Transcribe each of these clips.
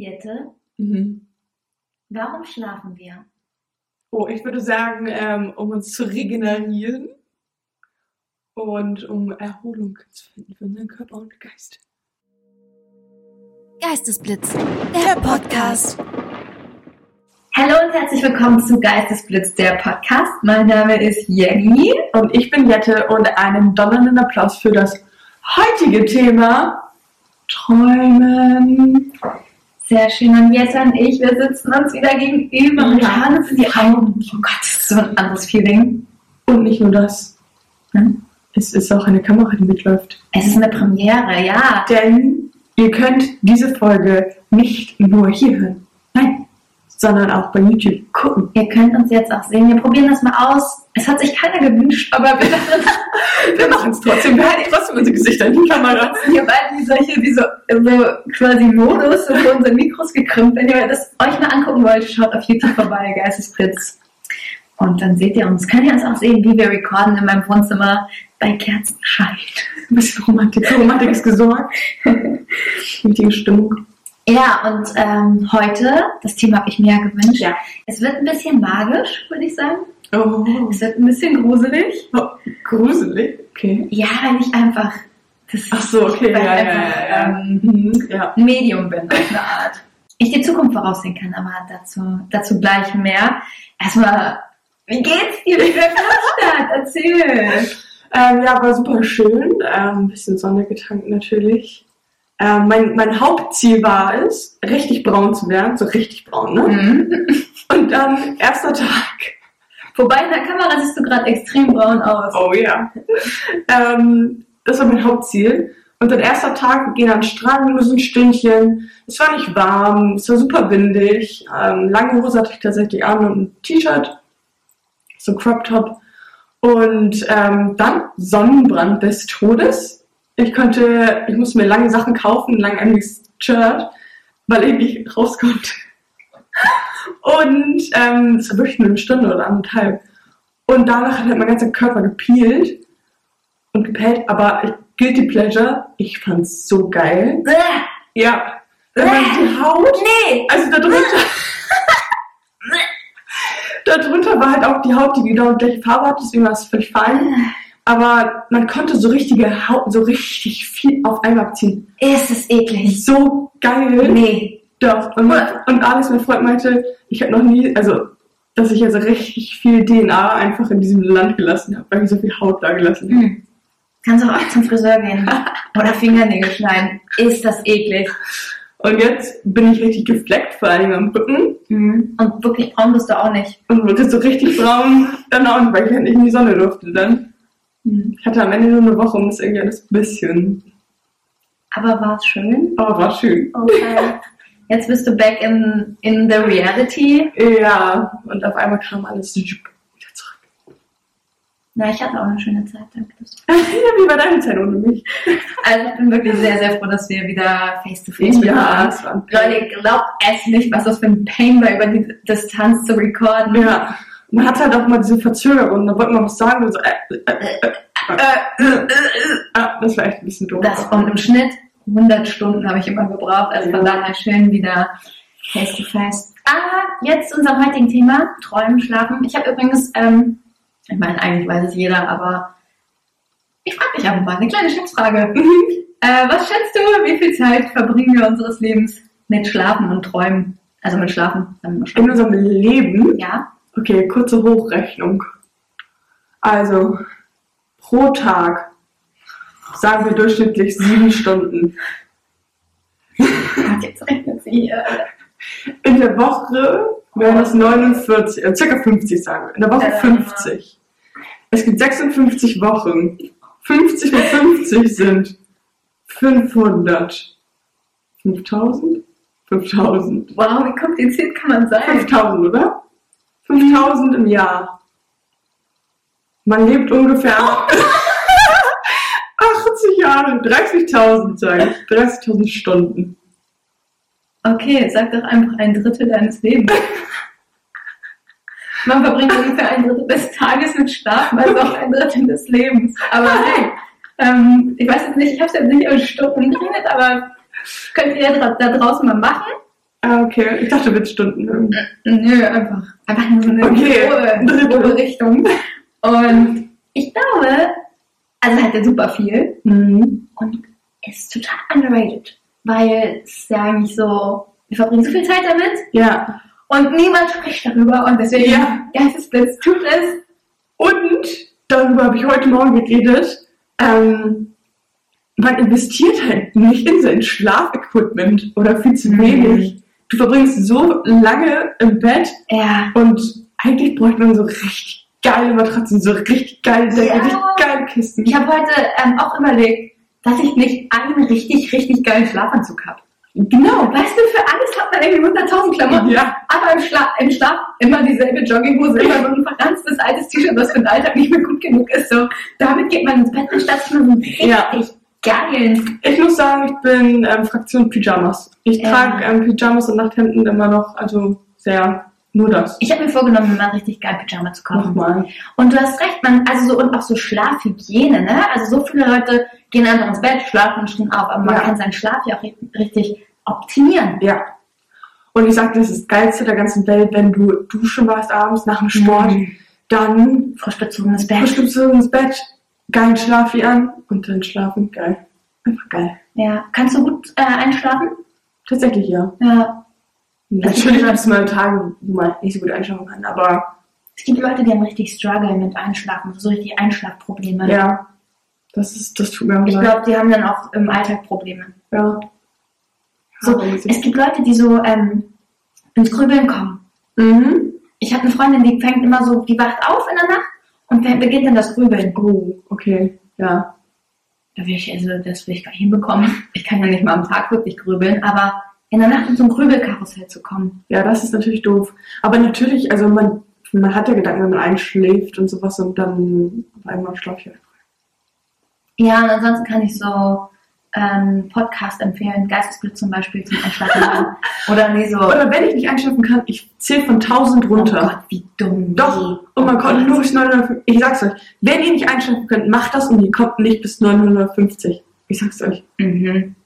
Jette, Mhm. warum schlafen wir? Oh, ich würde sagen, ähm, um uns zu regenerieren und um Erholung zu finden für unseren Körper und Geist. Geistesblitz, der Podcast. Hallo und herzlich willkommen zu Geistesblitz, der Podcast. Mein Name ist Jenny. Und ich bin Jette und einen donnernden Applaus für das heutige Thema Träumen. Sehr schön. Und Jette und ich, wir sitzen uns wieder gegenüber und Ja. schauen uns in die Augen. Oh Gott, das ist so ein anderes Feeling. Und nicht nur das. Hm? Es ist auch eine Kamera, die mitläuft. Es ist eine Premiere, ja. Denn ihr könnt diese Folge nicht nur hier hören. Nein. Sondern auch bei YouTube gucken. Ihr könnt uns jetzt auch sehen. Wir probieren das mal aus. Es hat sich keiner gewünscht, aber wir Wir machen es trotzdem. Wir halten trotzdem unsere Gesichter in die Kamera. Wir beiden wie solche, wie so, so quasi Modus so vor unseren Mikros gekrümmt. Wenn ihr das euch mal angucken wollt, schaut auf YouTube vorbei, Geistesblitz. Und dann seht ihr uns. Könnt ihr uns auch sehen, wie wir recorden in meinem Wohnzimmer bei Kerzenschein. Ein bisschen Romantik. Romantik ist gesorgt. Richtige Stimmung. Ja, und ähm, heute, das Thema habe ich mir ja gewünscht. Ja. Es wird ein bisschen magisch, würde ich sagen. Oh, Es wird ein bisschen gruselig. gruselig. Okay. Ja, weil ich einfach das Ach so, okay. Ja, einfach, ja, ja. Ähm, Mhm, ja. ein Medium bin, auf eine Art. Ich die Zukunft voraussehen kann, aber dazu, dazu gleich mehr. Erstmal, wie geht's dir in der Kapstadt? Erzähl. Ähm, ja, war super schön. Ähm, ein bisschen Sonne getankt natürlich. Ähm, mein, mein Hauptziel war es, richtig braun zu werden. So richtig braun, ne? Mhm. Und dann, erster Tag. Wobei in der Kamera siehst du gerade extrem braun aus. Oh ja. ähm, das war mein Hauptziel. Und dann erster Tag, wir gehen an den Strand, nur so ein Stündchen. Es war nicht warm, es war super windig. Ähm, lange Hose hatte ich tatsächlich an und ein T-Shirt, so ein Crop Top. Und ähm, dann Sonnenbrand des Todes. Ich konnte, ich musste mir lange Sachen kaufen, ein langärmeliges Shirt, weil ich nicht raus konnte. Und ähm, es war wirklich nur eine Stunde oder anderthalb. Und danach hat halt mein ganzer Körper gepielt und gepellt, aber ich, Guilty Pleasure, ich fand's so geil. Bäh, Ja. Man die Haut, Nee. also da drunter, da drunter war halt auch die Haut, die genau die gleiche Farbe hat, deswegen war es völlig fein. Aber man konnte so richtige Haut, so richtig viel auf einmal abziehen. Ist es eklig? So geil. Nee. Doch. Und, mein, und Alex, mein Freund, meinte, ich habe noch nie, also, dass ich also richtig viel DNA einfach in diesem Land gelassen habe, weil ich so viel Haut da gelassen habe. Hm. Kannst auch zum Friseur gehen. Oder Fingernägel schneiden. Ist das eklig? Und jetzt bin ich richtig gefleckt, vor allem am Rücken. Mhm. Und wirklich braun bist du auch nicht. Und wurde so richtig braun. Dann auch nicht, weil ich halt nicht in die Sonne durfte dann. Ich hatte am Ende nur eine Woche, um es irgendwie alles ein bisschen. Aber war es schön? Aber war schön. Okay. Jetzt bist du back in, in the reality. Ja. Und auf einmal kam alles wieder zurück. Na, ich hatte auch eine schöne Zeit, danke. ja, wie war deine Zeit ohne mich? Also ich bin wirklich sehr, sehr froh, dass wir wieder face to face Ja, miteinander es war Leute, glaubt es nicht, was das für ein Pain war, über die Distanz zu recorden. Ja. Man hat halt auch mal diese Verzögerung. Da wollte man was sagen und so. Äh, äh, äh, äh, äh, äh, ah, das war echt ein bisschen doof. Das und im Schnitt 100 Stunden habe ich immer gebraucht. Also von daher schön wieder face to face. Aber jetzt zu unserem heutigen Thema, Träumen, Schlafen. Ich habe übrigens, ähm, ich meine, eigentlich weiß es jeder, aber ich frage dich einfach mal, eine kleine Schätzfrage. Äh, was schätzt du, wie viel Zeit verbringen wir unseres Lebens mit Schlafen und Träumen? Also mit Schlafen. wir mal In Schlafen. unserem Leben Ja, Okay, kurze Hochrechnung. Also, pro Tag sagen wir durchschnittlich sieben Stunden. Jetzt rechnet sie hier. In der Woche wären es 49, äh, circa 50 sagen wir. In der Woche Äh. 50. Es gibt 56 Wochen. 50 mal 50 sind 500. 5000? 5000. Wow, wie kompliziert kann man sein? 5000, oder? 5000 im Jahr. Man lebt ungefähr 80 Jahre, 30.000 sage ich, 30.000 Stunden. Okay, sag doch einfach ein Drittel deines Lebens. Man verbringt ungefähr ein Drittel des Tages mit Schlafen, also auch ein Drittel des Lebens. Aber hey, ähm, ich weiß jetzt nicht, ich habe es jetzt nicht in Stunden geredet, aber könnt ihr da draußen mal machen. Ah, okay. Ich dachte Witzstunden. Nö, einfach, einfach nur so eine Okay. grobe, grobe Richtung. Und ich glaube, also hat er super viel Mhm. und ist total underrated. Weil es ist ja eigentlich so, wir verbringen so viel Zeit damit Ja. und niemand spricht darüber und deswegen, Ja. Geistesblitz tut es. Und darüber habe ich heute Morgen geredet. Ähm, man investiert halt nicht in sein Schlafequipment oder viel zu Mhm. Du verbringst so lange im Bett Ja. und eigentlich bräuchte man so richtig geile Matratzen, so richtig geile Decke, Ja. richtig geile Kisten. Ich habe heute ähm, auch überlegt, dass ich nicht einen richtig, richtig geilen Schlafanzug habe. Genau. Weißt du, für alles hat man irgendwie 100.000 Klamotten. Ja. Aber im, Schla im Schlaf immer dieselbe Jogginghose, immer so ein verranztes altes T-Shirt, was für den Alltag nicht mehr gut genug ist. So, damit geht man ins Bett, anstatt sich mal so einen richtig Ja. Geilen. Ich muss sagen, ich bin ähm, Fraktion Pyjamas. Ich Ja. trage ähm, Pyjamas und Nachthemden immer noch, also sehr nur das. Ich habe mir vorgenommen, mal richtig geil Pyjama zu kaufen. Nochmal. Und du hast recht, man, also so, und auch so Schlafhygiene, ne? Also so viele Leute gehen einfach ins Bett, schlafen und stehen auf, aber man Ja. kann seinen Schlaf ja auch ri- richtig optimieren. Ja. Und ich sag, das ist das Geilste der ganzen Welt, wenn du duschen warst abends nach dem Sport, Mhm. dann Frisch bezogenes Bett. frisch ins Bett, geilen Schlafi an und dann schlafen, geil. Einfach geil. Ja. Kannst du gut äh, einschlafen? Tatsächlich ja. Ja. Natürlich gibt es mal Tage, wo man nicht so gut einschlafen kann, aber Es gibt Leute, die haben richtig Struggle mit Einschlafen, so richtig Einschlafprobleme. ja, das ist, das tut mir auch Ich glaube, die haben dann auch im Alltag Probleme. Ja. So, es gibt Leute, die so ähm, ins Grübeln kommen. Mhm. Ich habe eine Freundin, die fängt immer so, die wacht auf in der Nacht und fängt- beginnt dann das Grübeln. Oh, okay. Ja. Da will ich, also das will ich gar nicht hinbekommen. Ich kann ja nicht mal am Tag wirklich grübeln, aber in der Nacht in so ein Grübelkarussell zu kommen. Ja, das ist natürlich doof. Aber natürlich, also man, man hat ja Gedanken, wenn man einschläft und sowas und dann auf einmal schlafe ich. Ja, und ansonsten kann ich so ähm, Podcast empfehlen, Geistesblitz zum Beispiel zum Einschlafen. Oder nee, so. Oder wenn ich nicht einschlafen kann, ich zähle von 1000 Oh runter. Gott, wie dumm. Doch, und man Oh kommt Gott. nur bis 950. Ich sag's euch, wenn ihr nicht einschlafen könnt, macht das und ihr kommt nicht bis 950. Ich sag's euch. Mhm.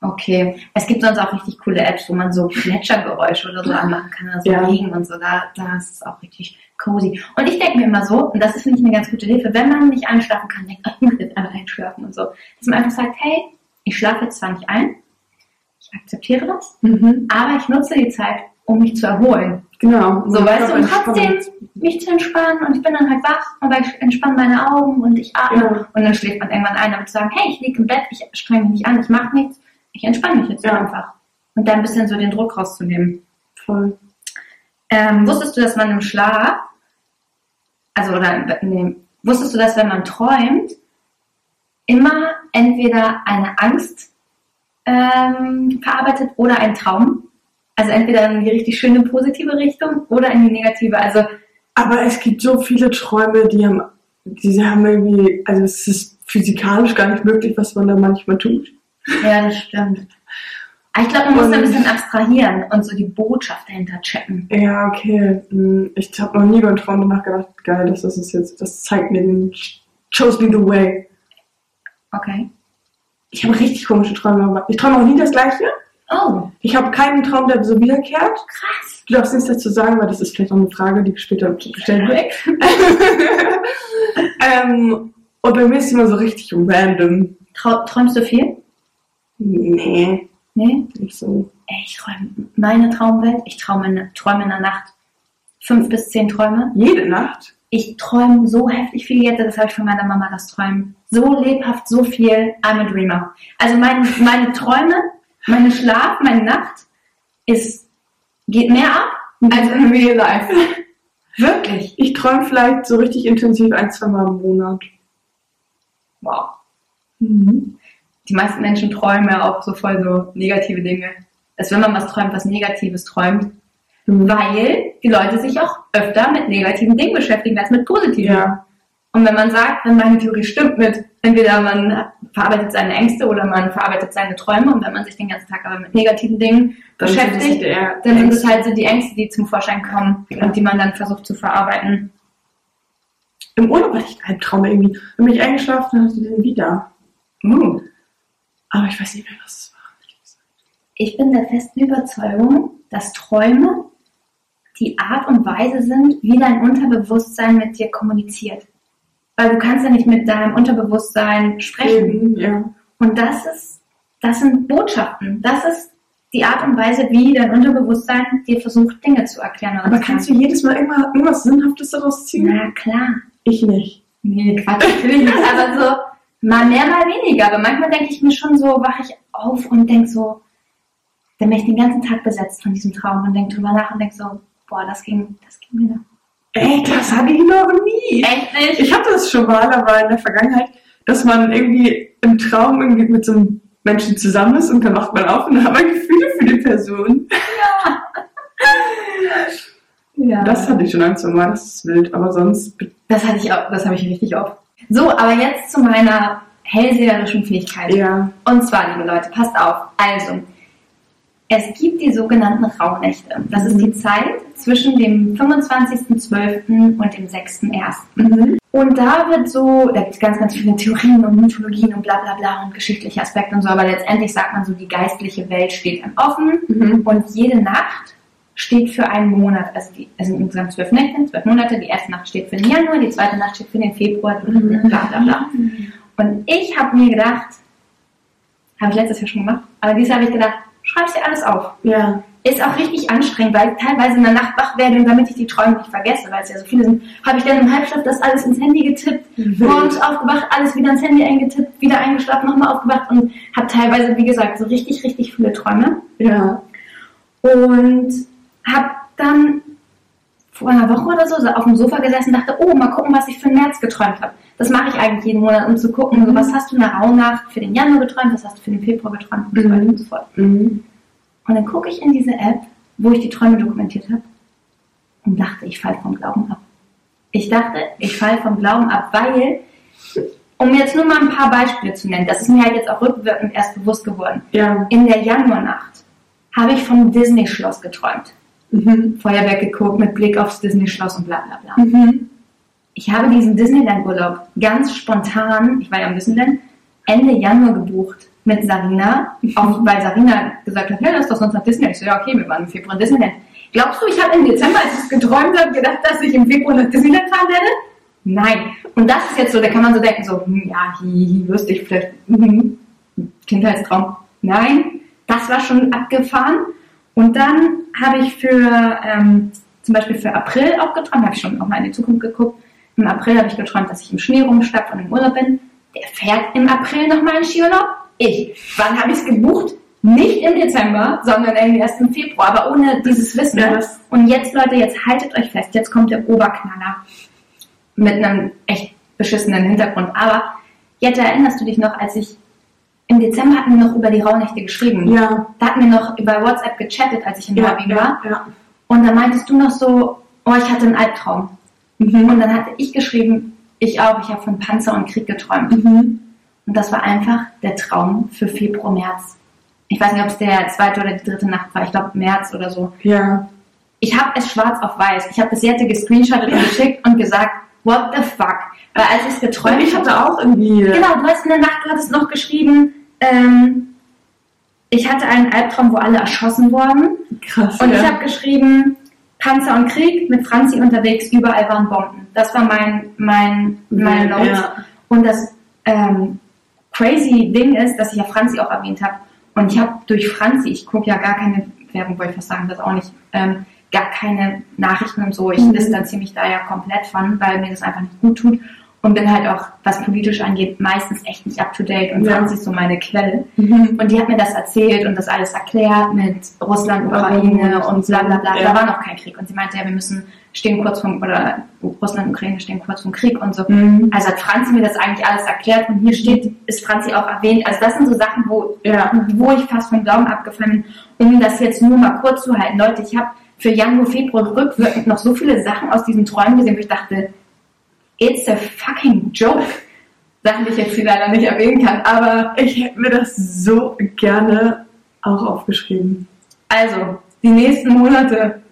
Okay. Es gibt sonst auch richtig coole Apps, wo man so Gletschergeräusche oder so anmachen kann, also Ja. Regen und so. Da, da ist es auch richtig cozy. Und ich denke mir immer so, und das ist, finde ich, eine ganz gute Hilfe, wenn man nicht einschlafen kann, denkt, ich muss jetzt einfach einschlafen und so. Dass man einfach sagt, hey, ich schlafe jetzt zwar nicht ein, ich akzeptiere das, aber ich nutze die Zeit, um mich zu erholen. Genau. So, weißt du, und trotzdem mich zu entspannen und ich bin dann halt wach, aber ich entspanne meine Augen und ich atme Ja. und dann schläft man irgendwann ein, aber zu sagen, hey, ich liege im Bett, ich strenge mich nicht an, ich mache nichts, ich entspanne mich jetzt Ja. einfach. Und da ein bisschen so den Druck rauszunehmen. Voll. Ähm, wusstest du, dass man im Schlaf, also oder nee, wusstest du, dass wenn man träumt, immer entweder eine Angst ähm, verarbeitet oder ein Traum? Also entweder in die richtig schöne positive Richtung oder in die negative. Also Aber es gibt so viele Träume, die haben, die haben irgendwie, also es ist physikalisch gar nicht möglich, was man da manchmal tut. Ja, das stimmt. Aber ich glaube, man muss Und- ein bisschen abstrahieren und so die Botschaft dahinter checken. Ja, okay. Hm, Ich habe noch nie beim Traum nachgedacht, geil, das ist es jetzt, das zeigt mir den, shows me the way. Okay. Ich habe richtig komische Träume, aber ich träume auch nie das Gleiche. Oh, Ich habe keinen Traum, der so wiederkehrt. krass. Du darfst nichts dazu sagen, weil das ist vielleicht noch eine Frage, die später gestellt wird. ähm, und bei mir ist es immer so richtig random. Trau träumst du viel? Nee, Nee? nicht so. Ey, ich träume meine Traumwelt. Ich träume träume in der Nacht fünf bis zehn Träume. Jede Nacht. Ich träume so heftig viel jetzt, das habe ich von meiner Mama, das Träumen. So lebhaft, so viel. I'm a dreamer. Also mein, meine Träume, meine Schlaf, meine Nacht ist, geht mehr ab als in real life. Wirklich. Ich träume vielleicht so richtig intensiv ein, zwei Mal im Monat. Wow. Die meisten Menschen träumen ja auch so voll so negative Dinge. Als wenn man was träumt, was Negatives träumt. Weil die Leute sich auch öfter mit negativen Dingen beschäftigen als mit positiven. Ja, Und wenn man sagt, wenn meine Theorie stimmt mit, entweder man verarbeitet seine Ängste oder man verarbeitet seine Träume und wenn man sich den ganzen Tag aber mit negativen Dingen dann beschäftigt, dann sind es halt so die Ängste, die zum Vorschein kommen Ja. und die man dann versucht zu verarbeiten. Im Urlaub hatte ich einen Traum irgendwie. Dann bin ich eingeschlafen und hatte den wieder. Uh. Aber ich weiß nicht mehr, was es war. Ich bin der festen Überzeugung, dass Träume die Art und Weise sind, wie dein Unterbewusstsein mit dir kommuniziert. Weil du kannst ja nicht mit deinem Unterbewusstsein sprechen. Ja. Und das ist, das sind Botschaften. Das ist die Art und Weise, wie dein Unterbewusstsein dir versucht, Dinge zu erklären. Aber kannst du jedes Mal irgendwas, irgendwas Sinnhaftes daraus ziehen? Na klar. Ich nicht. Nee, Quatsch, natürlich nicht. Aber so mal mehr, mal weniger. Aber manchmal denke ich mir schon so, wache ich auf und denke so, dann bin ich den ganzen Tag besetzt von diesem Traum und denke drüber nach und denke so, boah, das ging, das ging mir. Ey, das hatte ich noch nie. Echt nicht? Ich hatte es schon mal, aber in der Vergangenheit, dass man irgendwie im Traum irgendwie mit so einem Menschen zusammen ist und dann wacht man auf und dann hat man Gefühle für die Person. Ja. Das hatte ich schon ein, zwei Mal, das ist wild, aber sonst Das hatte ich auch, das habe ich richtig oft. So, aber jetzt zu meiner hellseherischen Fähigkeit. ja. Und zwar, liebe Leute, passt auf. Also, es gibt die sogenannten Rauhnächte. Das ist die Zeit zwischen dem 25.12. und dem 6.1. Mhm. Und da wird so, da gibt es ganz, ganz viele Theorien und Mythologien und bla bla bla und geschichtliche Aspekte und so, aber letztendlich sagt man so, die geistliche Welt steht dann offen Mhm. und jede Nacht steht für einen Monat. Also die, es sind insgesamt zwölf Nächte, zwölf Monate. Die erste Nacht steht für den Januar, die zweite Nacht steht für den Februar, Mhm. bla bla bla. Und ich habe mir gedacht, habe ich letztes Jahr schon gemacht, aber dieses Jahr habe ich gedacht, schreib's dir alles auf. Ja. Ist auch richtig anstrengend, weil ich teilweise in der Nacht wach werde und damit ich die Träume nicht vergesse, weil es ja so viele sind, habe ich dann im Halbschlaf das alles ins Handy getippt, morgens aufgewacht, alles wieder ins Handy eingetippt, wieder eingeschlafen, nochmal aufgewacht und habe teilweise, wie gesagt, so richtig, richtig viele Träume. Ja. Und habe dann vor einer Woche oder so auf dem Sofa gesessen und dachte, oh, mal gucken, was ich für den März geträumt habe. Das mache ich eigentlich jeden Monat, um zu gucken, so, was hast du in der Rauhnacht für den Januar geträumt, was hast du für den Februar geträumt und so weiter Mhm. und so fort. Mhm. Und dann gucke ich in diese App, wo ich die Träume dokumentiert habe und dachte, ich falle vom Glauben ab. Ich dachte, ich falle vom Glauben ab, weil, um jetzt nur mal ein paar Beispiele zu nennen, das ist mir halt jetzt auch rückwirkend erst bewusst geworden. Ja. In der Januarnacht habe ich vom Disney-Schloss geträumt. Mhm. Feuerwerk geguckt mit Blick aufs Disney-Schloss und bla bla bla. Mhm. Ich habe diesen Disneyland-Urlaub ganz spontan, ich war ja im Disneyland, Ende Januar gebucht mit Sarina, auch weil Sarina gesagt hat, ja, lass doch sonst nach Disney. Ich so, ja, okay, wir waren im Februar in Disneyland. Glaubst du, ich habe im Dezember, als ich es geträumt habe, gedacht, dass ich im Februar nach Disneyland fahren werde? Nein. Und das ist jetzt so, da kann man so denken, so, hm, ja, hi, hi, lustig, vielleicht, mhm, Kindheitstraum. Nein, das war schon abgefahren. Und dann habe ich für, ähm, zum Beispiel für April auch geträumt, habe ich schon auch mal in die Zukunft geguckt. Im April habe ich geträumt, dass ich im Schnee rumschlapp und im Urlaub bin. Der fährt im April nochmal in Skiurlaub. Ich. Wann habe ich es gebucht? Nicht im Dezember, sondern irgendwie erst im Februar, aber ohne dieses Wissen. Ja, und jetzt, Leute, jetzt haltet euch fest, jetzt kommt der Oberknaller mit einem echt beschissenen Hintergrund. Aber jetzt erinnerst du dich noch, als ich im Dezember hatten wir noch über die Rauhnächte geschrieben. Ja. Da hatten wir noch über WhatsApp gechattet, als ich in Ja. Norwegen war. Ja. ja. Und dann meintest du noch so, oh, ich hatte einen Albtraum. Mhm. Und dann hatte ich geschrieben, ich auch, ich habe von Panzer und Krieg geträumt. Mhm. Und das war einfach der Traum für Februar, März. Ich weiß nicht, ob es der zweite oder die dritte Nacht war. Ich glaube März oder so. Ja. Ich habe es schwarz auf weiß. Ich habe das jetzt gescreenshottet und geschickt und gesagt, what the fuck? Weil als ich es geträumt ich hatte auch irgendwie. Genau, du hast in der Nacht, du hattest noch geschrieben, ähm, ich hatte einen Albtraum, wo alle erschossen wurden. Krass. Und ja. ich habe geschrieben, Panzer und Krieg, mit Franzi unterwegs, überall waren Bomben. Das war mein, mein, meine Ja. Notes. Und das ähm, crazy Ding ist, dass ich ja Franzi auch erwähnt habe. Und ich habe durch Franzi, ich gucke ja gar keine Werbung, wollte ich fast sagen, das auch nicht, ähm, gar keine Nachrichten und so. Ich Mhm. distanziere mich da ja komplett von, weil mir das einfach nicht gut tut. Und bin halt auch, was politisch angeht, meistens echt nicht up to date. Und Ja. Franzi ist so meine Quelle. Mhm. Und die hat mir das erzählt und das alles erklärt mit Russland, Ukraine und bla bla bla. Ja. Da war noch kein Krieg. Und sie meinte, ja, wir müssen stehen kurz vom, oder Russland Ukraine stehen kurz vom Krieg und so. Mhm. Also hat Franzi mir das eigentlich alles erklärt und hier steht, ist Franzi auch erwähnt. Also das sind so Sachen, wo, Ja. wo ich fast vom Glauben abgefallen bin, um das jetzt nur mal kurz zu halten. Leute, ich habe für Januar, Februar rückwirkend noch so viele Sachen aus diesen Träumen gesehen, wo ich dachte, it's a fucking joke. Sachen, die ich jetzt hier leider nicht erwähnen kann, aber Ich hätte mir das so gerne auch aufgeschrieben. Also, die nächsten Monate,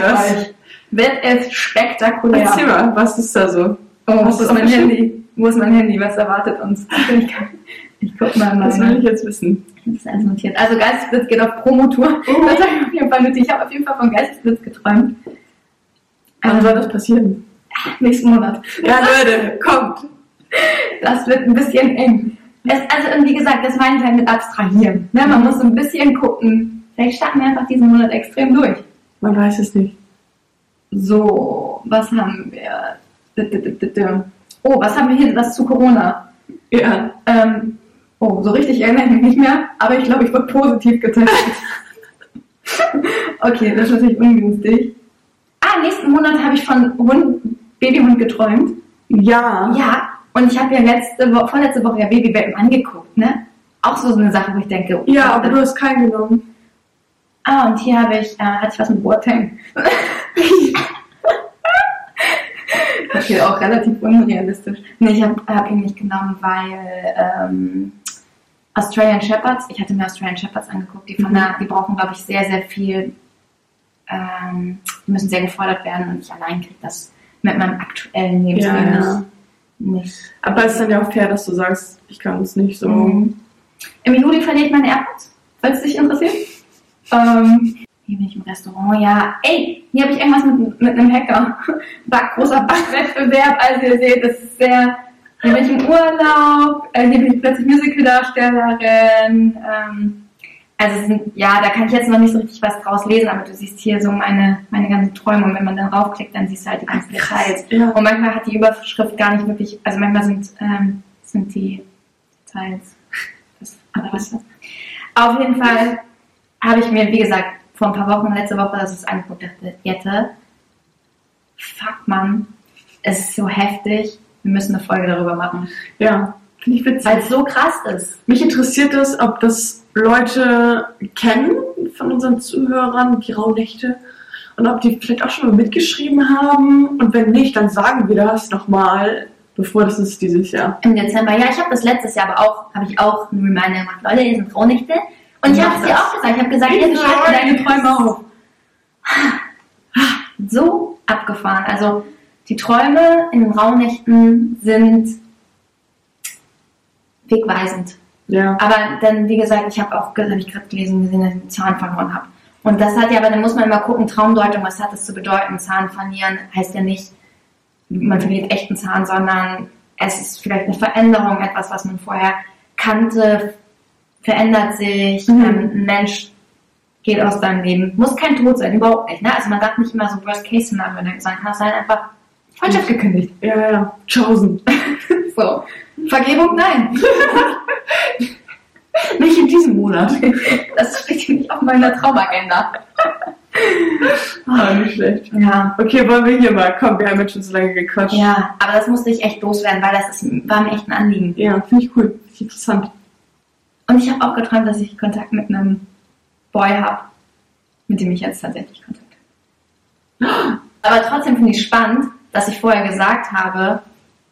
das? euch, wird es spektakulär. Erzähl mal, was ist da so? Oh, du ist mein aufgeschrieben? Handy? Wo ist mein Handy? Was erwartet uns? Ich bin, ich guck mal Das will ich jetzt wissen. Das alles notiert. Also Geistesblitz geht auf Promotour. Oh. Das habe ich auf jeden Fall notiert. Ich habe auf jeden Fall von Geistesblitz geträumt. Wann Ähm, soll das passieren? nächsten Monat. Ja, Leute, kommt. Das wird ein bisschen eng. Es, also, und wie gesagt, das meine ich halt mit abstrahieren. Ne? Man muss so ein bisschen gucken. Vielleicht starten wir einfach diesen Monat extrem durch. Man weiß es nicht. So, was haben wir? Oh, was haben wir hier? Was zu Corona? Ja. Ähm, oh, so richtig erinnere ich mich nicht mehr, aber ich glaube, ich wurde positiv getestet. okay, das ist natürlich ungünstig. Ah, nächsten Monat habe ich von Hund, Babyhund geträumt. Ja. Ja, und ich habe ja letzte Woche, vorletzte Woche ja Babywelpen angeguckt, ne? Auch so eine Sache, wo ich denke, oh, Ja, aber du hast keinen genommen. Ah, und hier habe ich, äh, hatte ich was mit Boateng. okay, auch relativ unrealistisch. Nee, ich habe hab ihn nicht genommen, weil ähm, Australian Shepherds, ich hatte mir Australian Shepherds angeguckt, die, von Mhm. der, die brauchen, glaube ich, sehr, sehr viel, ähm, die müssen sehr gefordert werden und ich allein kriege das mit meinem aktuellen Lebensstil Ja, ja. nicht. nicht. Aber es ist dann ja auch fair, dass du sagst, ich kann es nicht so. Mhm. Im Juli verliere ich meine AirPods, falls es dich interessiert. Ähm, hier bin ich im Restaurant, ja. Ey, hier habe ich irgendwas mit, mit einem Hacker. Back, großer Backwettbewerb, also ihr seht, das ist sehr. Hier bin ich im Urlaub, äh, hier bin ich plötzlich Musical-Darstellerin. Ähm, also es sind, ja, da kann ich jetzt noch nicht so richtig was draus lesen, aber du siehst hier so meine, meine ganzen Träume und wenn man dann raufklickt, dann siehst du halt die ganzen Details. Ja. Und manchmal hat die Überschrift gar nicht wirklich, also manchmal sind, ähm, sind die Details. Das, aber was das? Auf jeden Fall habe ich mir, wie gesagt, vor ein paar Wochen, letzte Woche, das ist angeguckt, dachte, Jette, fuck man, es ist so heftig, wir müssen eine Folge darüber machen. Ja. Finde ich witzig. Weil es so krass ist. Mich interessiert es, ob das Leute kennen von unseren Zuhörern, die Rauhnächte. Und ob die vielleicht auch schon mal mitgeschrieben haben. Und wenn nicht, dann sagen wir das nochmal, bevor das ist dieses Jahr. Im Dezember. Ja, ich habe das letztes Jahr aber auch, habe ich auch einen Reminder gemacht. Leute, ihr sind Rauhnächte. Und ich habe es dir auch gesagt. Ich habe gesagt, Ich jetzt schreib mir deine. Träume auf. So abgefahren. Also die Träume in den Rauhnächten sind wegweisend. Ja. Aber dann, wie gesagt, ich habe auch, habe ich gerade gelesen, gesehen, dass ich einen Zahn verloren habe. Und das hat ja, aber dann muss man immer gucken, Traumdeutung, was hat das zu bedeuten? Zahn verlieren heißt ja nicht, man verliert echten Zahn, sondern es ist vielleicht eine Veränderung, etwas, was man vorher kannte, verändert sich, Mhm. ein Mensch geht aus seinem Leben. Muss kein Tod sein, überhaupt nicht. Ne? Also man darf nicht immer so Worst-Case-Szenario denken, sondern kann auch sein, einfach Freundschaft gekündigt. Ja, ja. Chosen. So. Vergebung, nein. Nicht in diesem Monat. Das steht nicht auf meiner Traumagenda. Ah, nicht schlecht. Ja. Okay, wollen wir hier mal. Komm, wir haben jetzt schon so lange gequatscht. Ja, aber das musste ich echt loswerden, weil das ist, war mir echt ein Anliegen. Ja, finde ich cool. Finde ich interessant. Und ich habe auch geträumt, dass ich Kontakt mit einem Boy habe, mit dem ich jetzt tatsächlich Kontakt habe. Aber trotzdem finde ich spannend, dass ich vorher gesagt habe,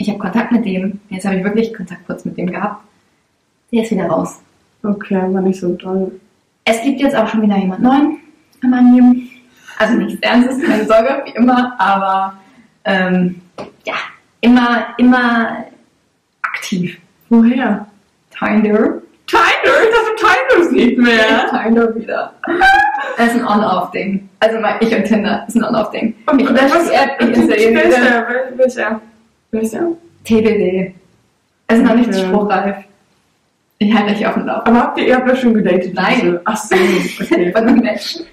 ich habe Kontakt mit dem. Jetzt habe ich wirklich Kontakt kurz mit dem gehabt. Der ist wieder raus. Okay, war nicht so toll. Es gibt jetzt auch schon wieder jemand Neuen in meinem Leben. Also nichts Ernstes, keine Sorge, wie immer, aber ähm, ja, immer, immer aktiv. Woher? Tinder. Tinder? Ich dachte, Tinder ist nicht mehr. Tinder wieder. Das ist ein On-Off-Ding. Also mein, ich und Tinder ist ein On-Off-Ding. Und Ich lösche die App, ich installiere die. Wer wer ist er? Wer ist er? TBD. Es ist noch nicht Okay. spruchreif. Ich halte euch auf dem Lauf. Aber habt ihr, ihr habt ja schon gedatet? Nein. Ach so, okay. Von einem Menschen.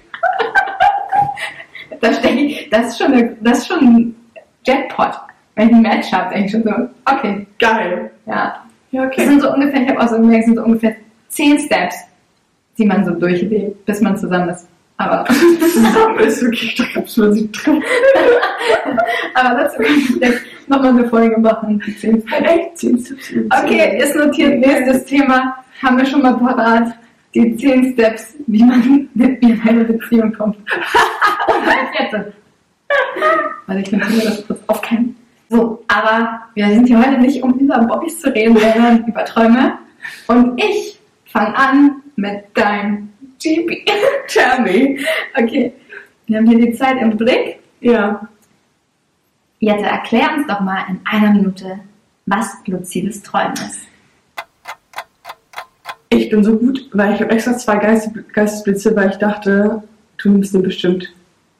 da steck ich, das ist schon, eine, das ist schon ein Jackpot. Wenn ich ein Match habe, denke ich schon so, okay, Geil. ja. Ja, Das okay. sind so ungefähr, ich habe auch so gemerkt, es sind so ungefähr zehn Steps, die man so durchlebt, bis man zusammen ist. Aber, Zusammen ist wirklich, da gab's man sich trifft. aber dazu kann ich nochmal eine Folge machen. Zehn. Echt? Zehn Tipps. Okay, ist notiert. Nächstes Thema haben wir schon mal parat. Die 10 Steps, wie man in eine Beziehung kommt. Warte, ich notiere das kurz aufkennen. So, aber wir sind hier heute nicht, um über Bobbys zu reden, sondern über Träume. Und ich fange an mit deinem GP. Tell me. Okay, wir haben hier die Zeit im Blick. Ja. Jette, erklär uns doch mal in einer Minute, was luzides Träumen ist. ich bin so gut, weil ich habe extra zwei Geist Geistesblitze, weil ich dachte, du nimmst den bestimmt.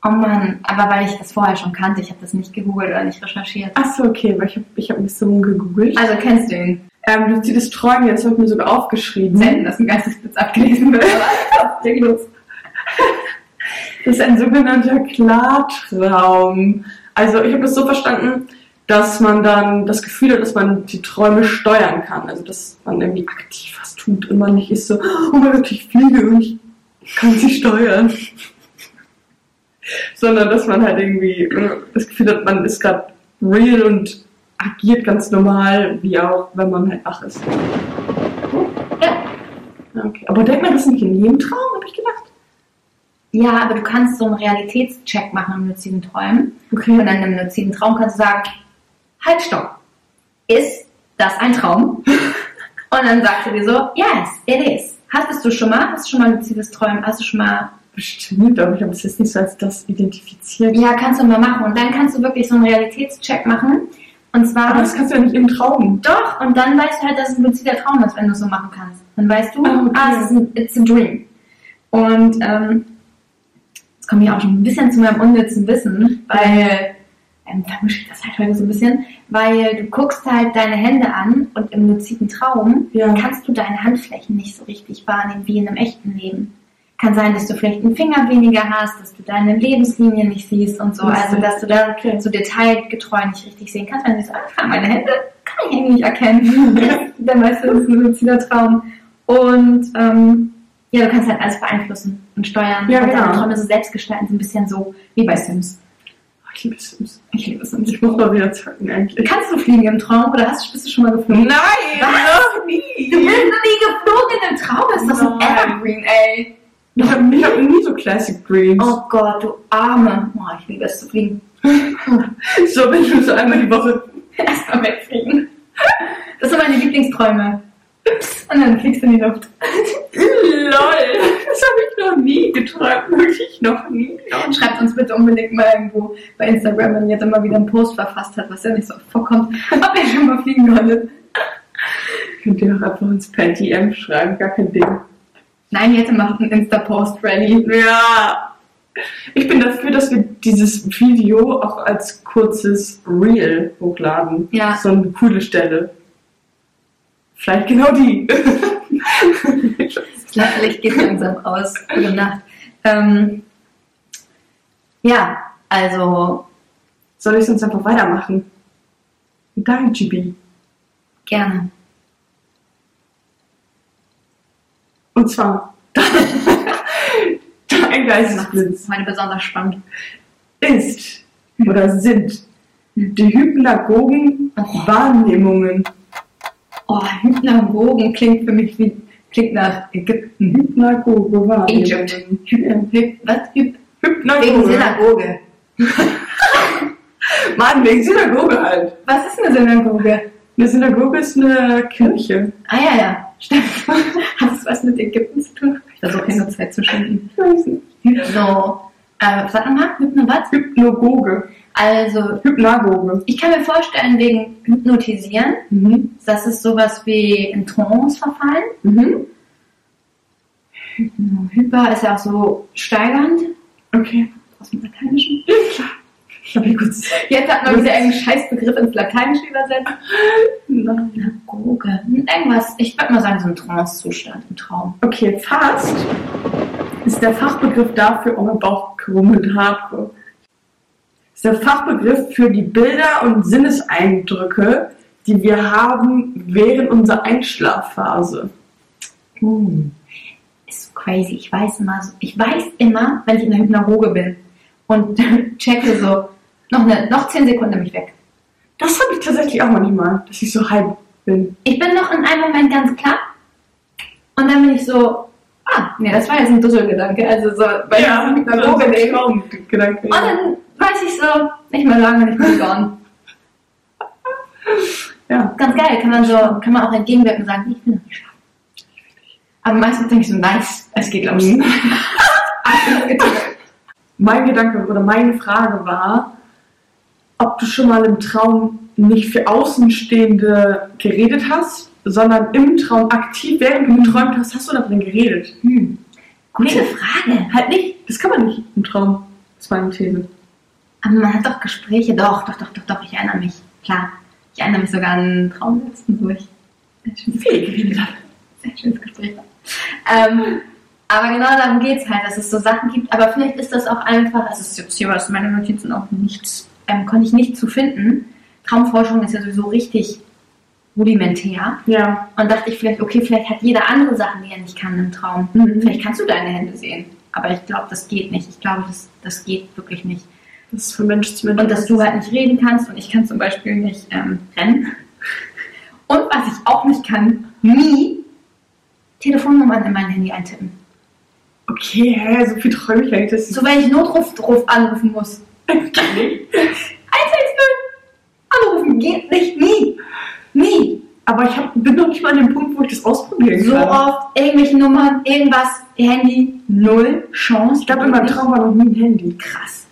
Oh Mann, aber weil ich das vorher schon kannte, ich habe das nicht gegoogelt oder nicht recherchiert. Ach so, okay, weil ich habe ich hab ein bisschen gegoogelt. Also kennst du ihn? Ähm, luzides Träumen, das habe ich mir sogar aufgeschrieben. Selten, dass ein Geistesblitz abgelesen wird. aber leg los. Das ist ein sogenannter Klartraum. Also ich habe das so verstanden, dass man dann das Gefühl hat, dass man die Träume steuern kann. Also dass man irgendwie aktiv was tut und man nicht ist so, oh mein Gott, ich fliege und ich kann sie steuern. Sondern dass man halt irgendwie das Gefühl hat, man ist gerade real und agiert ganz normal, wie auch wenn man halt wach ist. Ja. Okay. Aber denkt man das nicht in jedem Traum, habe ich gedacht. Ja, aber du kannst so einen Realitätscheck machen im luziden Träumen. Okay. Und dann im luziden Traum kannst du sagen, halt, stopp. Ist das ein Traum? Und dann sagt er dir so, yes, it is. Hattest du schon mal? Hast du schon mal luzides Träumen? Hast du schon mal Bestimmt, aber ich habe es jetzt nicht so als das identifiziert. Ja, kannst du mal machen. Und dann kannst du wirklich so einen Realitätscheck machen. Und zwar. Aber das kannst du ja nicht im Traum. doch, und dann weißt du halt, dass es ein luzider Traum ist, wenn du es so machen kannst. Dann weißt du, Ah, okay. ah, es ist ein, it's a dream. Und ähm, komme ich auch schon ein bisschen zu meinem unnützen Wissen, weil ähm, vermische ich das halt heute so ein bisschen, weil du guckst halt deine Hände an und im luziden Traum Ja. kannst du deine Handflächen nicht so richtig wahrnehmen wie in einem echten Leben. Kann sein, dass du vielleicht einen Finger weniger hast, dass du deine Lebenslinien nicht siehst und so. Das Also, dass du da so detailgetreu nicht richtig sehen kannst. Wenn du so anfangen, meine Hände kann ich irgendwie nicht erkennen. Dann weißt du, das ist ein luzider Traum. Und ähm, ja, du kannst halt alles beeinflussen und steuern. Ja, und deine genau. Träume so selbst gestalten, so ein bisschen so wie bei Sims. Ach, ich liebe Sims. Ich liebe Sims. Ich muss mal wieder zocken eigentlich. Kannst du fliegen im Traum oder hast, bist du schon mal geflogen? Nein, Was? noch nie. Du bist noch nie geflogen im Traum, ist das ein. Evergreen, ey. Ich habe hab nie so Classic Dreams. Oh Gott, du Arme. Oh, ich liebe es zu fliegen. So, wenn du so einmal die Woche. Erstmal wegfliegen. Das sind meine Lieblingsträume. Ups, Und dann fliegst du in die Luft. LOL, das habe ich noch nie geträumt. Wirklich noch nie. Und schreibt uns bitte unbedingt mal irgendwo bei Instagram, wenn ihr jetzt immer wieder einen Post verfasst hat, was ja nicht so oft vorkommt, ob ihr schon mal fliegen konntet. Könnt ihr auch einfach ins per DM schreiben, gar kein Ding. Nein, jetzt macht einen Insta-Post ready. Ja. Ich bin dafür, dass wir dieses Video auch als kurzes Reel hochladen. Ja. So eine coole Stelle. Vielleicht genau die. Das Licht geht langsam aus. Gute Nacht. Ähm, ja, also Soll ich sonst einfach weitermachen? Danke, GB. gerne. Und zwar, dein Geistesblitz ist heute besonders spannend. ist oder sind die hypnagogen Oh. Wahrnehmungen. Oh, Hypnagogen klingt für mich wie, klingt nach Ägypten. Hypnagoge. Egypt. Hyp, Hyp, was? Hyp, wegen Hypnagoge. Synagoge. Mann, wegen Synagoge halt. Was ist eine Synagoge? Eine Synagoge ist eine Kirche. Ah ja, ja, stimmt. Hat das was mit Ägypten zu tun? Ich versuche hier nur Zeit zu schinden. Hypno, äh, sag nochmal, Hypno was? Hypnagoge. Also, Hypnagoge. ich kann mir vorstellen, wegen Hypnotisieren, Mhm. das ist sowas wie in Trance verfallen. Mhm. Hyper ist ja auch so steigernd. Okay. Aus dem Lateinischen. Ich habe kurz. Jetzt hat man wieder irgendeinen Scheißbegriff ins Lateinische übersetzt. Synagoge. Irgendwas, ich würde mal sagen, so ein Trance-Zustand, ein Traum. Okay, fast ist der Fachbegriff dafür, oh mein Bauch krummelt hardcore. Ist der Fachbegriff für die Bilder und Sinneseindrücke, die wir haben während unserer Einschlafphase. Uh, ist so crazy. Ich weiß immer, so, ich weiß immer, wenn ich in der Hypnagoge bin und checke so, noch, eine, noch 10 Sekunden nämlich weg. Das habe ich tatsächlich auch manchmal, dass ich so halb bin. Ich bin noch in einem Moment ganz klar und dann bin ich so, ah, nee, das war jetzt ein Dusselgedanke, also so, weil ich in der Hypnagoge bin. Traumgedanke. Und dann weiß ich so, nicht mehr lange, nicht mehr gone. Ja. Ganz geil, kann man so, kann man auch entgegenwirken und sagen, ich bin noch nicht schlafen. Aber meistens denke ich so, nice, es geht los. Mhm. Mein Gedanke oder meine Frage war, ob du schon mal im Traum nicht für Außenstehende geredet hast sondern im Traum aktiv, während du geträumt hast, hast du davon geredet. Hm. Gute Nee. Frage. Halt nicht. Das kann man nicht im Traum. Das war meine These. Aber man hat doch Gespräche. Doch, doch, doch, doch, doch. Ich erinnere mich. Klar. Ich erinnere mich sogar an einen Traum letztens, wo ich Viel geredet habe. sehr schönes Gespräch. Ähm, aber genau darum geht es halt, dass es so Sachen gibt. Aber vielleicht ist das auch einfach, also es ist jetzt hier aus meinen Notizen auch nichts, ähm, konnte ich nicht zu finden. Traumforschung ist ja sowieso richtig rudimentär. Ja. Und dachte ich vielleicht, okay, vielleicht hat jeder andere Sachen, die er nicht kann im Traum. Mhm. Vielleicht kannst du deine Hände sehen. Aber ich glaube, das geht nicht. Ich glaube, das, das geht wirklich nicht. Das ist von Mensch zu Mensch. Und dass du halt nicht reden kannst und ich kann zum Beispiel nicht ähm, rennen. Und was ich auch nicht kann, nie Telefonnummern in mein Handy eintippen. Okay, hä, so viel träume ich eigentlich. So, wenn ich Notruf drauf anrufen muss. nicht. 110 anrufen geht nicht, nie. Aber ich hab, bin noch nicht mal an dem Punkt, wo ich das ausprobieren So kann. oft, irgendwelche Nummern, irgendwas, Handy, null Chance. Ich glaube, in meinem Traum war noch nie ein Handy. krass.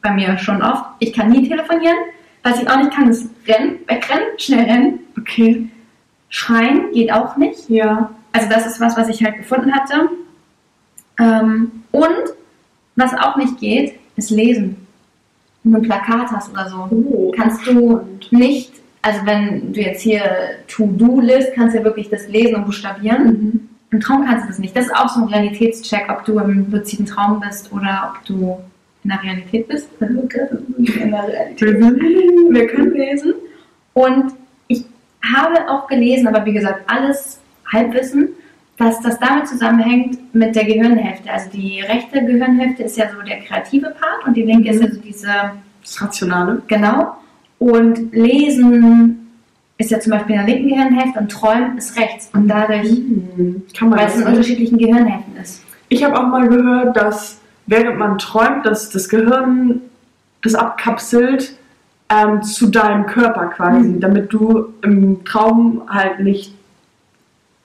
Bei mir schon oft. Ich kann nie telefonieren. Was ich auch nicht kann, ist rennen, wegrennen, schnell rennen. Okay. Schreien geht auch nicht. Ja. Also das ist was, was ich halt gefunden hatte. Ähm, und was auch nicht geht, ist lesen. Wenn du ein Plakat hast oder so, Oh. kannst du nicht, also wenn du jetzt hier To-Do-List, kannst du ja wirklich das lesen und buchstabieren. Mhm. Im Traum kannst du das nicht. Das ist auch so ein Realitätscheck, ob du im luziden Traum bist oder ob du in der Realität bist. In der Realität. Wir können lesen. Und ich habe auch gelesen, aber wie gesagt, alles Halbwissen, dass das damit zusammenhängt mit der Gehirnhälfte. Also die rechte Gehirnhälfte ist ja so der kreative Part und die linke ist ja so diese, Das Rationale. genau. Und Lesen ist ja zum Beispiel in der linken Gehirnhälfte und Träumen ist rechts. Und dadurch. Kann man weil es in unterschiedlichen Gehirnhälften ist. Ich habe auch mal gehört, dass während man träumt, dass das Gehirn das abkapselt ähm, zu deinem Körper quasi, Mhm. damit du im Traum halt nicht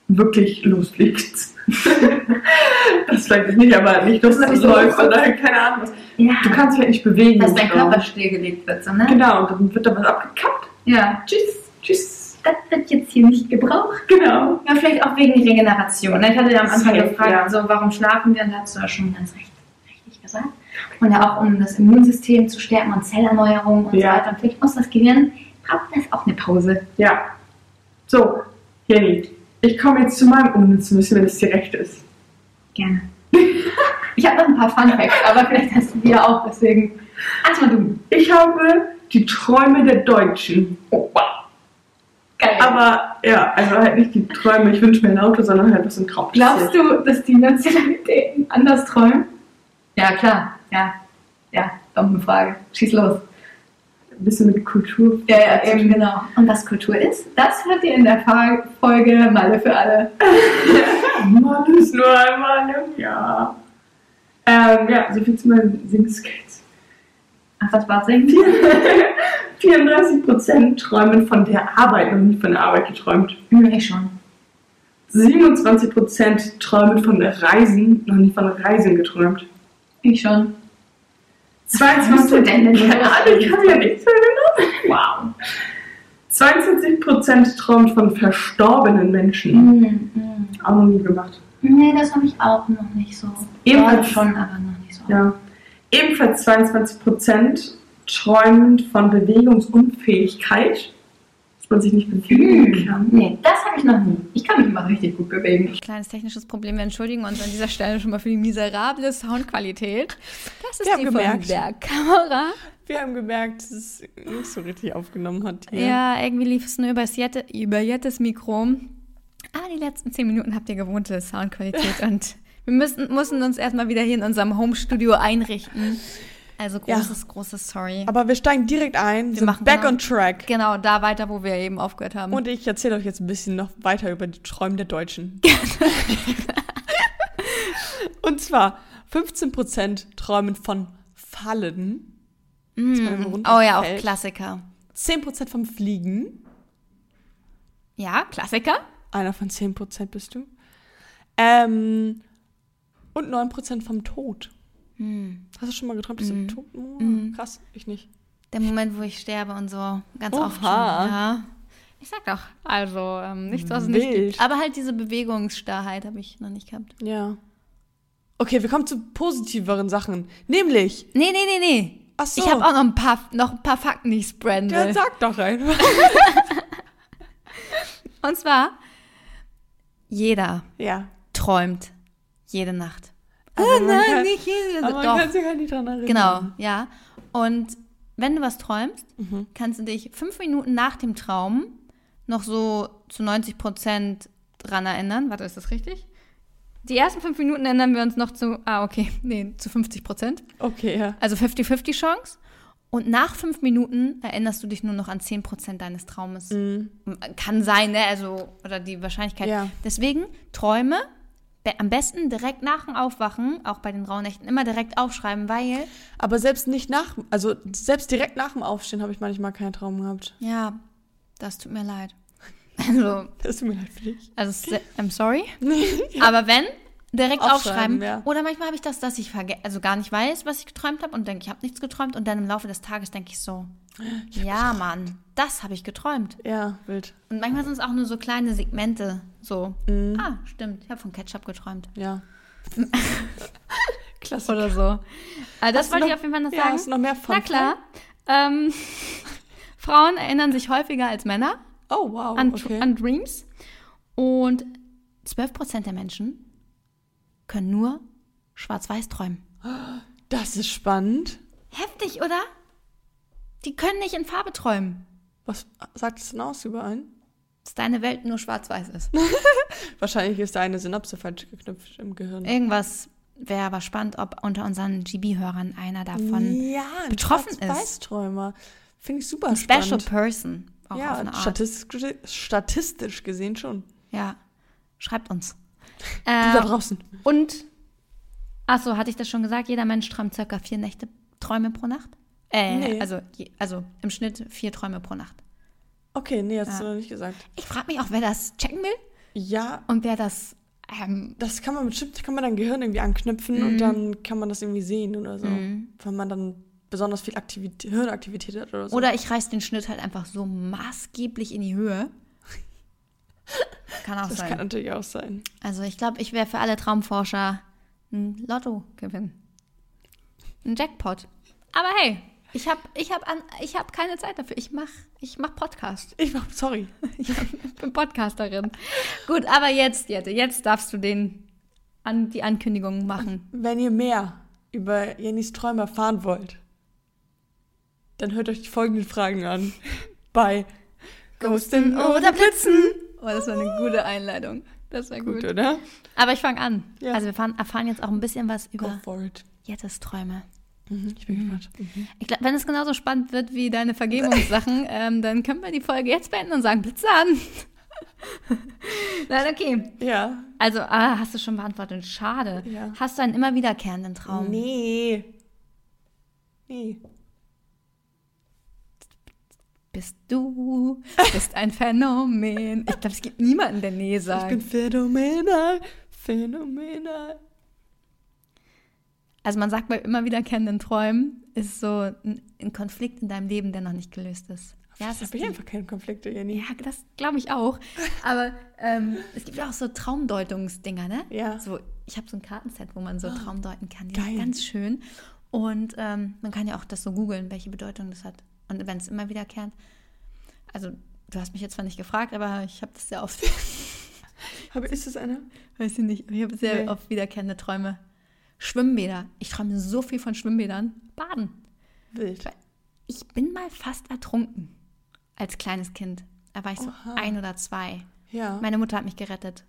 wirklich losfliegst. das vielleicht nicht, aber nicht, dass Das du ist so läufst kurz. oder keine Ahnung was. Ja, Du kannst dich halt nicht bewegen. dass dein. Körper stillgelegt wird, so, ne? Genau, und dann wird da was abgekappt. Ja, tschüss. Tschüss. Das wird jetzt hier nicht gebraucht. Genau. Ja, vielleicht auch wegen Regeneration. ne? Ich hatte ja am Anfang gefragt, ja. so, warum schlafen wir? Und da hast du ja schon ganz recht, richtig gesagt. Und ja auch, um das Immunsystem zu stärken und Zellerneuerung und Ja. so weiter. Und vielleicht muss das Gehirn, braucht das auch eine Pause. Ja. So, Jenny, ich komme jetzt zu meinem Unnützen, wenn es dir recht ist. Gerne. Ich habe noch ein paar Fun Facts, aber vielleicht hast du die ja auch, deswegen. Erstmal du. Ich habe die Träume der Deutschen. Oh, wow. Geil. Aber ja, also halt nicht die Träume, ich wünsche mir ein Auto, sondern halt was im Traum Glaubst du, dass die Nationalitäten anders träumen? Ja, klar. Ja. Ja, dumme Frage. Schieß los. Ein bisschen mit Kultur. Ja, ja, eben genau. Und was Kultur ist, das hört ihr in der Folge Malle für alle. Mann, ist nur einmal im Jahr. Ähm, ja, so viel zu meinen Singskills. Ach, das war's singen? 34% träumen von der Arbeit und nicht von der Arbeit geträumt. Hm, Ich schon. 27% träumen von Reisen, noch nicht von Reisen geträumt. Ich schon. 22 hast du denn denn Keine Ahnung, ich kann mir nichts erinnern. Wow. 22% träumt von verstorbenen Menschen. Hm, hm. Auch noch nie gemacht. Nee, das habe ich auch noch nicht so. Ebenfalls- Ja, schon, aber noch nicht so. Ja. Ebenfalls 22% träumen von Bewegungsunfähigkeit. Dass man sich nicht bewegen Hm. kann. Nee, das habe ich noch nie. Ich kann mich immer richtig gut bewegen. Kleines technisches Problem. Wir entschuldigen uns an dieser Stelle schon mal für die miserable Soundqualität. Das ist Wir haben die gemerkt. von der Kamera. Wir haben gemerkt, dass es nicht so richtig aufgenommen hat hier. Ja, irgendwie lief es nur Jette, über Jettes Mikro. Aber die letzten zehn Minuten habt ihr gewohnte Soundqualität und wir müssen, mussten uns erstmal wieder hier in unserem Home-Studio einrichten. Also Ja. großes, großes Sorry. Aber wir steigen direkt ein, sind machen back genau- on track. genau, da weiter, wo wir eben aufgehört haben. Und ich erzähle euch jetzt ein bisschen noch weiter über die Träume der Deutschen. Und zwar 15% träumen von Fallen. Mm. Oh ja, auch Klassiker. 10% vom Fliegen. Ja, Klassiker. Einer von 10% bist du. Ähm, und 9% vom Tod. Hm. Hast du schon mal geträumt, dass du tot? Oh, Mhm. Krass, ich nicht. Der Moment, wo ich sterbe und so. Ganz Oha. oft schon. Ja. Ich sag doch, also ähm, nichts, was es nicht gibt. Aber halt diese Bewegungsstarrheit habe ich noch nicht gehabt. Ja. Okay, wir kommen zu positiveren Sachen. Nämlich, Nee, nee, nee, nee. ach so. Ich habe auch noch ein paar, noch ein paar Fakten, die ich spreaden Ja, will. sag doch einfach. Und zwar, jeder Ja. träumt jede Nacht. Ah, man nein, kann- nicht jede Aber man Doch, kann sich halt nicht dran erinnern. genau, ja. Und wenn du was träumst, Mhm. kannst du dich fünf Minuten nach dem Traum noch so zu 90 Prozent dran erinnern. Warte, ist das richtig? Die ersten fünf Minuten erinnern wir uns noch zu, ah, okay, nee, zu 50 Prozent. Okay, ja. Also 50-50 Chance. Und nach fünf Minuten erinnerst du dich nur noch an 10 Prozent deines Traumes. Kann sein, ne? Also, oder die Wahrscheinlichkeit. Ja. Deswegen Träume am besten direkt nach dem Aufwachen, auch bei den Rauhnächten, immer direkt aufschreiben, weil, Aber selbst nicht nach, also selbst direkt nach dem Aufstehen habe ich manchmal keinen Traum gehabt. ja, das tut mir leid. Also, Das tut mir leid für dich. also I'm sorry. Aber wenn, direkt Aufschreiben, aufschreiben. ja. Oder manchmal habe ich das, dass ich also gar nicht weiß, was ich geträumt habe und denke, ich habe nichts geträumt und dann im Laufe des Tages denke ich so, ja, Mann, das habe ich geträumt. Ja, wild. Und manchmal sind es auch nur so kleine Segmente, so, Mhm. ah, stimmt, ich habe von Ketchup geträumt. Ja. Klasse. Oder so. Also das wollte ich noch- auf jeden Fall noch ja, sagen. hast du noch mehr Fun Na klar. Ähm, Frauen erinnern sich häufiger als Männer Oh, wow. an, okay. an Dreams. Und 12% der Menschen können nur schwarz-weiß träumen. Das ist spannend. Heftig, oder? Die können nicht in Farbe träumen. Was sagt es denn aus über einen? Dass deine Welt nur schwarz-weiß ist. Wahrscheinlich ist da eine Synapse falsch geknüpft im Gehirn. Irgendwas wäre aber spannend, ob unter unseren GB-Hörern einer davon ja, ein betroffen ist. Weißträumer. Finde ich super ein Special spannend. Person auch auf ja, statistisch, statistisch gesehen schon. Ja, schreibt uns. Du da Äh, draußen. und, achso, hatte ich das schon gesagt? Jeder Mensch träumt circa vier Nächte Träume pro Nacht? Äh, Nee. also, also im Schnitt vier Träume pro Nacht. Okay, nee, hast Ja. du noch nicht gesagt. Ich frage mich auch, wer das checken will Ja, und wer das, ähm, das kann man bestimmt, kann man dein Gehirn irgendwie anknüpfen Mhm. und dann kann man das irgendwie sehen oder so. Wenn man dann besonders viel Aktivität, Hirnaktivität hat oder so. oder ich reiß den Schnitt halt einfach so maßgeblich in die Höhe. Kann auch das sein. kann natürlich auch sein. Also ich glaube, ich wäre für alle Traumforscher ein Lottogewinn. Ein Jackpot. Aber hey, ich habe ich hab an, ich hab keine Zeit dafür. Ich mach, ich mach Podcast. Ich mach, sorry. Ich bin Podcasterin. Gut, aber jetzt, Jette, jetzt darfst du den an, die Ankündigung machen. Wenn ihr mehr über Jennys Träume erfahren wollt, dann hört euch die folgenden Fragen an. Bei Ghosten oder Blitzen. Oh, das war eine gute Einleitung. Das war gut. Gut, oder? Aber ich fange an. Ja. Also wir fahren, erfahren jetzt auch ein bisschen was über. Jettes Träume. Mhm, ich bin gespannt. Ich glaube, wenn es genauso spannend wird wie deine Vergebungssachen, ähm, dann können wir die Folge jetzt beenden und sagen, Blitze an. Nein, okay. Ja. Also, ah, hast du schon beantwortet. Schade. Ja. Hast du einen immer wiederkehrenden Traum? Nee. Nee. Bist du, bist ein Phänomen. Ich glaube, es gibt niemanden, der Nee Ich sagt. bin phänomenal. Phänomenal. Also man sagt bei immer wiederkehrenden Träumen, ist so ein, ein Konflikt in deinem Leben, der noch nicht gelöst ist. Ja, Ich ist habe die- einfach keine Konflikte, Jenny. Ja, das glaube ich auch. Aber ähm, es gibt ja auch so Traumdeutungsdinger, ne? Ja. So, ich habe so ein Kartenset, wo man so Traum deuten kann. Die Geil. ganz schön. Und ähm, man kann ja auch das so googeln, welche Bedeutung das hat. Und wenn es immer wiederkehrt. Also, du hast mich jetzt zwar nicht gefragt, aber ich habe das sehr oft. Aber ist es eine? Weiß ich nicht. Ich habe sehr Nee. oft wiederkehrende Träume. Schwimmbäder. Ich träume so viel von Schwimmbädern. Baden. Wild. Ich bin mal fast ertrunken als kleines Kind. Da war ich so Oha. ein oder zwei. Ja. Meine Mutter hat mich gerettet.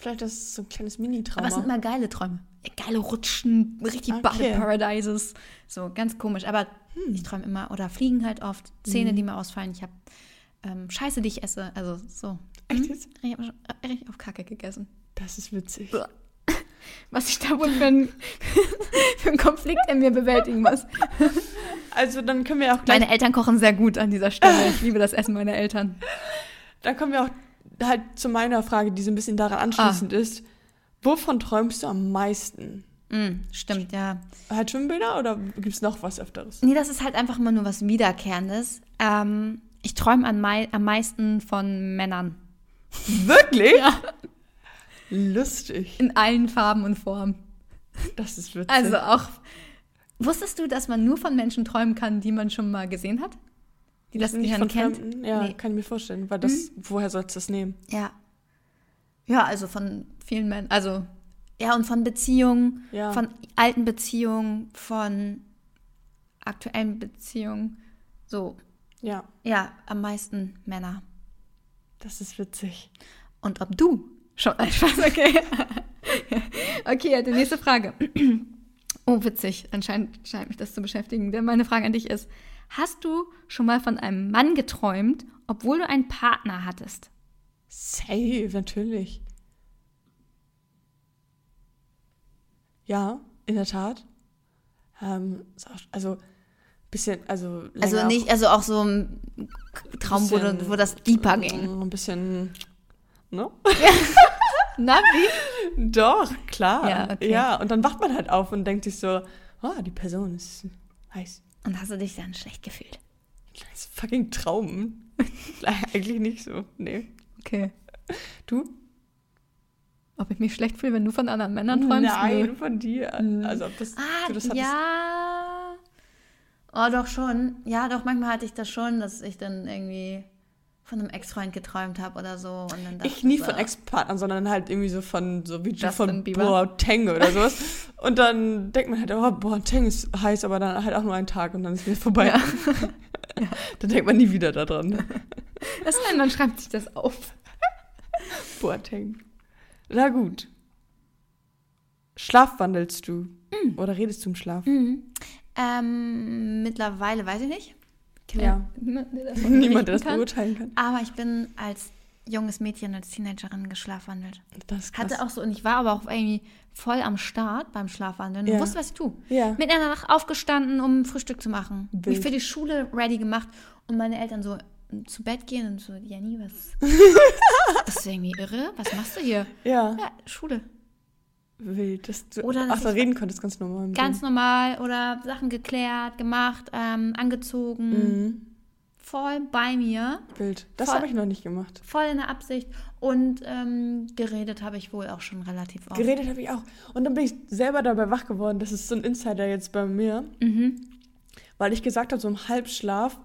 Vielleicht ist es so ein kleines Mini-Trauma. Aber es sind immer geile Träume. Geile Rutschen, richtig Okay. Badeparadises. So, ganz komisch. Aber Hm. ich träume immer, oder fliegen halt oft, Zähne, die mir ausfallen. Ich habe ähm, Scheiße, die ich esse. Also so. Echt Hm? jetzt? Ich habe richtig auf Kacke gegessen. Das ist witzig. Was ich da wohl für einen für einen Konflikt in mir bewältigen muss. Also dann können wir auch gleich, Meine Eltern kochen sehr gut an dieser Stelle. Ich liebe das Essen meiner Eltern. dann kommen wir auch halt zu meiner Frage, die so ein bisschen daran Ah. anschließend ist. Wovon träumst du am meisten? Mm, stimmt, ja. Halt Schwimmbäder oder gibt es noch was öfteres? Nee, das ist halt einfach immer nur was Wiederkehrendes. Ähm, ich träume am meisten von Männern. Wirklich? Ja. Lustig. In allen Farben und Formen. Das ist witzig. Also auch. Wusstest du, dass man nur von Menschen träumen kann, die man schon mal gesehen hat? Die das nicht Gehirn von kennt? Fremden? Ja, Nee. kann ich mir vorstellen. Weil das, woher sollst du das nehmen? Ja. Ja, also von vielen Männern. Also, ja, und von Beziehungen, Ja. von alten Beziehungen, von aktuellen Beziehungen. So, Ja, ja, am meisten Männer. das ist witzig. Und ob du schon ein Spaß, okay. okay, die nächste Frage. Oh, witzig. Anscheinend scheint mich das zu beschäftigen. Denn meine Frage an dich ist: Hast du schon mal von einem Mann geträumt, obwohl du einen Partner hattest? Safe, natürlich. Ja, in der Tat. Ähm, also, bisschen, also Also nicht, also auch so ein Traum, wo, Bisschen- du- wo das deeper ging. Ein bisschen, ne? Na, wie? Doch, klar. Ja, okay. ja, und dann wacht man halt auf und denkt sich so, ah, die Person ist heiß. Und hast du dich dann schlecht gefühlt? Das ist fucking Traum. Eigentlich nicht so. Nee. Okay. Du? Ob ich mich schlecht fühle, wenn du von anderen Männern träumst? Nein, Nö. von dir. Also ob das, Ah, du das hattest. ja. Oh, doch schon. Ja, doch, manchmal hatte ich das schon, dass ich dann irgendwie von einem Ex-Freund geträumt habe oder so. Und dann Ich nie so, von Ex-Partnern, sondern halt irgendwie so von, so wie Justin von Bieber. Boateng oder sowas. und dann denkt man halt, oh, Boateng ist heiß, aber dann halt auch nur ein Tag und dann ist wieder vorbei. Ja. dann denkt man nie wieder daran. Das heißt, man schreibt sich das auf. Boateng. Na gut. Schlafwandelst du? Mm. Oder redest du im Schlaf? Ähm, mittlerweile weiß ich nicht. Ja. Niemand, der das, Niemand, der das kann. beurteilen kann. Aber ich bin als junges Mädchen, als Teenagerin geschlafwandelt. Das ist krass. Hatte auch so, und ich war aber auch irgendwie voll am Start beim Schlafwandeln und Ja. wusste, was ich tue. Ja. Mitten in der Nacht aufgestanden, um Frühstück zu machen. Mich Wild. für die Schule ready gemacht und meine Eltern so zu Bett gehen und so, Jenny, was? Bist du irgendwie irre? Was machst du hier? ja. Ja, Schule. Wild. Dass du, Oder dass ach, da reden konntest ganz normal. mit Ganz denen. normal oder Sachen geklärt, gemacht, ähm, angezogen. Mhm. Voll bei mir, Wild. Das habe ich noch nicht gemacht. voll in der Absicht. Und ähm, geredet habe ich wohl auch schon relativ oft. Geredet habe ich auch. Und dann bin ich selber dabei wach geworden. Das ist so ein Insider jetzt bei mir. Mhm. Weil ich gesagt habe, so im Halbschlaf,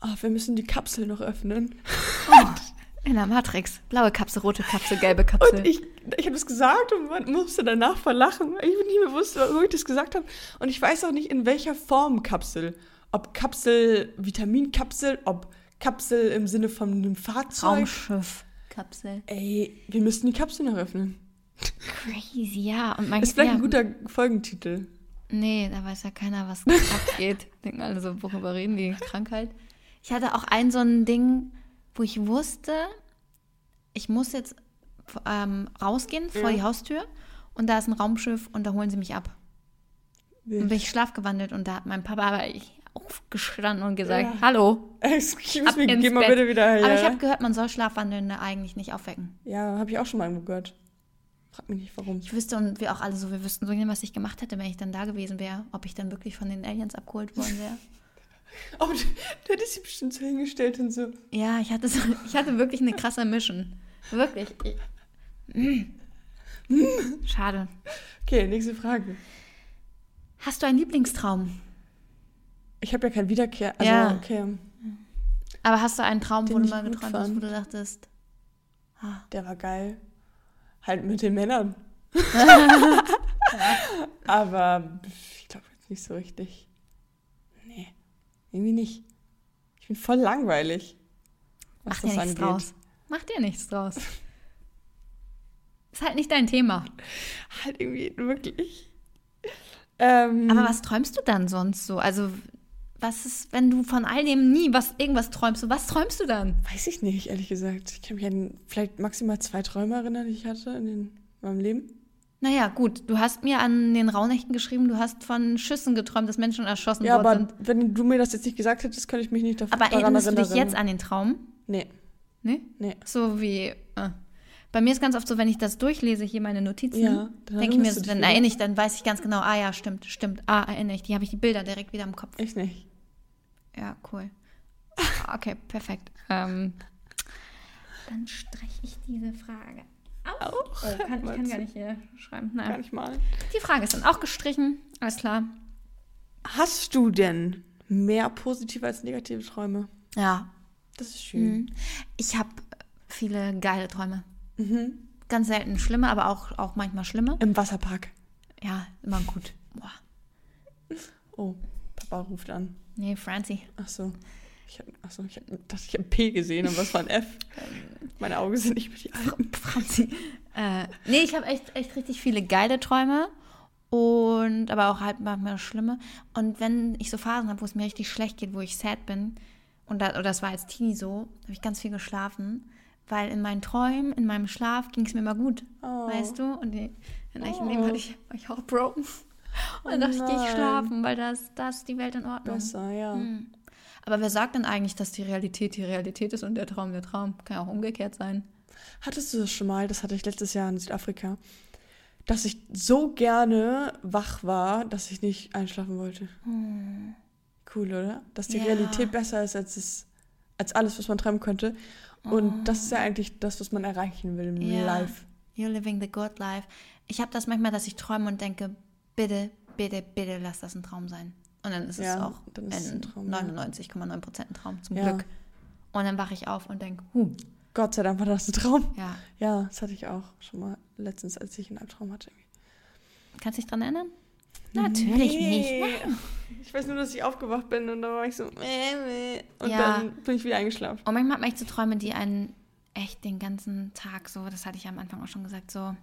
ah, wir müssen die Kapsel noch öffnen. In der Matrix. Blaue Kapsel, rote Kapsel, gelbe Kapsel. Und ich, ich habe das gesagt und man musste danach verlachen. Ich bin nicht mehr bewusst, warum ich das gesagt habe. Und ich weiß auch nicht, in welcher Form Kapsel. Ob Kapsel, Vitaminkapsel, ob Kapsel im Sinne von einem Fahrzeug. Raumschiff. Kapsel. Ey, wir müssten die Kapsel noch öffnen. Crazy, ja. Und man, Ist vielleicht ja, ein guter Folgentitel. Nee, da weiß ja keiner, was abgeht. Denken alle so, worüber reden die? Krankheit. Ich hatte auch ein so ein Ding, wo ich wusste, ich muss jetzt ähm, rausgehen vor Ja. die Haustür und da ist ein Raumschiff und da holen sie mich ab. Und bin ich schlafgewandelt und da hat mein Papa aber ich aufgestanden und gesagt, Ja. hallo. Excuse Ab me, geh mal Bett. bitte wieder her. Aber ich habe gehört, man soll Schlafwandelnde eigentlich nicht aufwecken. Ja, habe ich auch schon mal irgendwo gehört. Frag mich nicht, warum. Ich wüsste und wir auch alle so, wir wüssten so genau, was ich gemacht hätte, wenn ich dann da gewesen wäre, ob ich dann wirklich von den Aliens abgeholt worden wäre. Oh, der hat sich bestimmt so hingestellt und so. Ja, ich hatte, so, ich hatte wirklich eine krasse Mission. Wirklich. Ich-. Schade. Okay, nächste Frage. Hast du einen Lieblingstraum? Ich habe ja kein Wiederkehr. Also, Ja. okay. Aber hast du einen Traum, wo du mal geträumt hast, wo du dachtest, ah, Der war geil. Halt mit den Männern. Aber ich glaube jetzt nicht so richtig. Nee, irgendwie nicht. Ich bin voll langweilig. Was mach dir nichts draus. Mach dir nichts draus. Ist halt nicht dein Thema. Halt irgendwie wirklich. Ähm, Aber was träumst du dann sonst so? Also, was ist, wenn du von all dem nie was, irgendwas träumst, so, was träumst du dann? Weiß ich nicht, ehrlich gesagt. Ich kann mich an vielleicht maximal zwei Träume erinnern, die ich hatte in, den, in meinem Leben. Naja, gut, du hast mir an den Rauhnächten geschrieben, du hast von Schüssen geträumt, dass Menschen erschossen Ja, worden aber sind. wenn du mir das jetzt nicht gesagt hättest, könnte ich mich nicht dav- Aber daran erinnerst du erinnern. dich jetzt an den Traum? Nee, Ne? nee. So wie. Äh. Bei mir ist ganz oft so, wenn ich das durchlese, hier meine Notizen, Ja, denke ich mir, dich dann erinnere ich, dann weiß ich ganz genau, ah ja, stimmt, stimmt, ah, erinnere ich, die habe ich die Bilder direkt wieder im Kopf. Ich nicht. Ja, cool. Okay, perfekt. Ähm, dann streiche ich diese Frage auf. Auch? Oh, kann, ich kann gar nicht hier schreiben. Gar Nein. nicht mal. Die Frage ist dann auch gestrichen. Alles klar. Hast du denn mehr positive als negative Träume? Ja. Das ist schön. Mhm. Ich habe viele geile Träume. Mhm. Ganz selten schlimme, aber auch, auch manchmal schlimme. Im Wasserpark. Ja, immer gut. Boah. Oh, Papa ruft an. Nee, Francie. Ach so. Ich hab, ach so, ich dachte, ich habe P gesehen, aber es war ein F. Meine Augen sind nicht mit die alten. Franzi. Äh, nee, ich habe echt, echt richtig viele geile Träume. Und aber auch halt manchmal schlimme. Und wenn ich so Phasen habe, wo es mir richtig schlecht geht, wo ich sad bin, und da, oder das war als Teenie so, habe ich ganz viel geschlafen. Weil in meinen Träumen, in meinem Schlaf ging es mir immer gut. Oh. Weißt du? Und in echten Leben Oh. hatte ich, war ich auch broken. Und dann dachte ich, gehe ich schlafen, weil das, das ist die Welt in Ordnung. Besser, ja. Hm. Aber wer sagt denn eigentlich, dass die Realität die Realität ist und der Traum der Traum? Kann ja auch umgekehrt sein. Hattest du das schon mal, das hatte ich letztes Jahr in Südafrika, dass ich so gerne wach war, dass ich nicht einschlafen wollte. Cool, oder? Dass die Ja. Realität besser ist als, es, als alles, was man träumen könnte. Und das ist ja eigentlich das, was man erreichen will im Ja. Life. You're living the good life. Ich habe das manchmal, dass ich träume und denke, bitte, bitte, bitte lass das ein Traum sein. Und dann ist es Ja, auch dann ist es in ja. 99,9 Prozent ein Traum, zum. Glück. Und dann wache ich auf und denke, huh, Gott sei Dank war das ein Traum. ja. Ja, das hatte ich auch schon mal letztens, als ich einen Albtraum hatte. Kannst du dich dran erinnern? Natürlich nicht. Nee. Ich weiß nur, dass ich aufgewacht bin und da war ich so, äh, äh. und Ja. dann bin ich wieder eingeschlafen. Und manchmal hat man echt so Träume, die einen echt den ganzen Tag so, das hatte ich am Anfang auch schon gesagt, so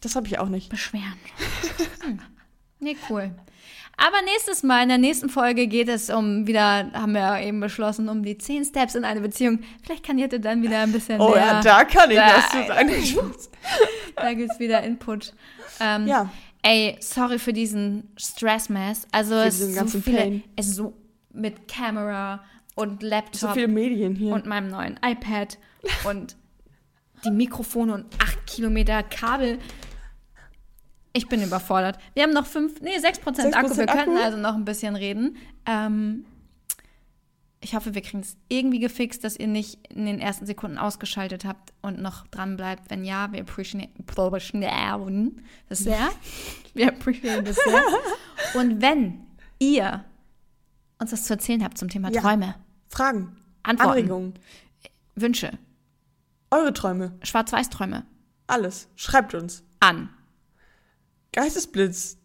Das habe ich auch nicht. beschweren. Hm. Nee, cool. Aber nächstes Mal, in der nächsten Folge geht es um wieder, haben wir ja eben beschlossen, um die 10 Steps in eine Beziehung. Vielleicht kann Jette dann wieder ein bisschen Oh mehr. ja, da kann ich Da- was zu sagen. Da gibt es wieder Input. Ähm, Ja. Ey, sorry für diesen Stress-Mess. Also Für es ist so viele, Pain. es ist so mit Kamera und Laptop So viele Medien hier. und meinem neuen iPad und die Mikrofone und acht Kilometer Kabel. Ich bin überfordert. Wir haben noch fünf, nee, 6% Akku. 6% Wir könnten Akku? also noch ein bisschen reden. Ähm, ich hoffe, wir kriegen es irgendwie gefixt, dass ihr nicht in den ersten Sekunden ausgeschaltet habt und noch dran bleibt. Wenn ja, wir appreciaten das sehr. Wir appreciaten das sehr. Und wenn ihr uns was zu erzählen habt zum Thema Ja. Träume, Fragen, Antworten, Anregungen, Wünsche, eure Träume, Schwarz-Weiß-Träume alles. Schreibt uns. an Geistesblitz.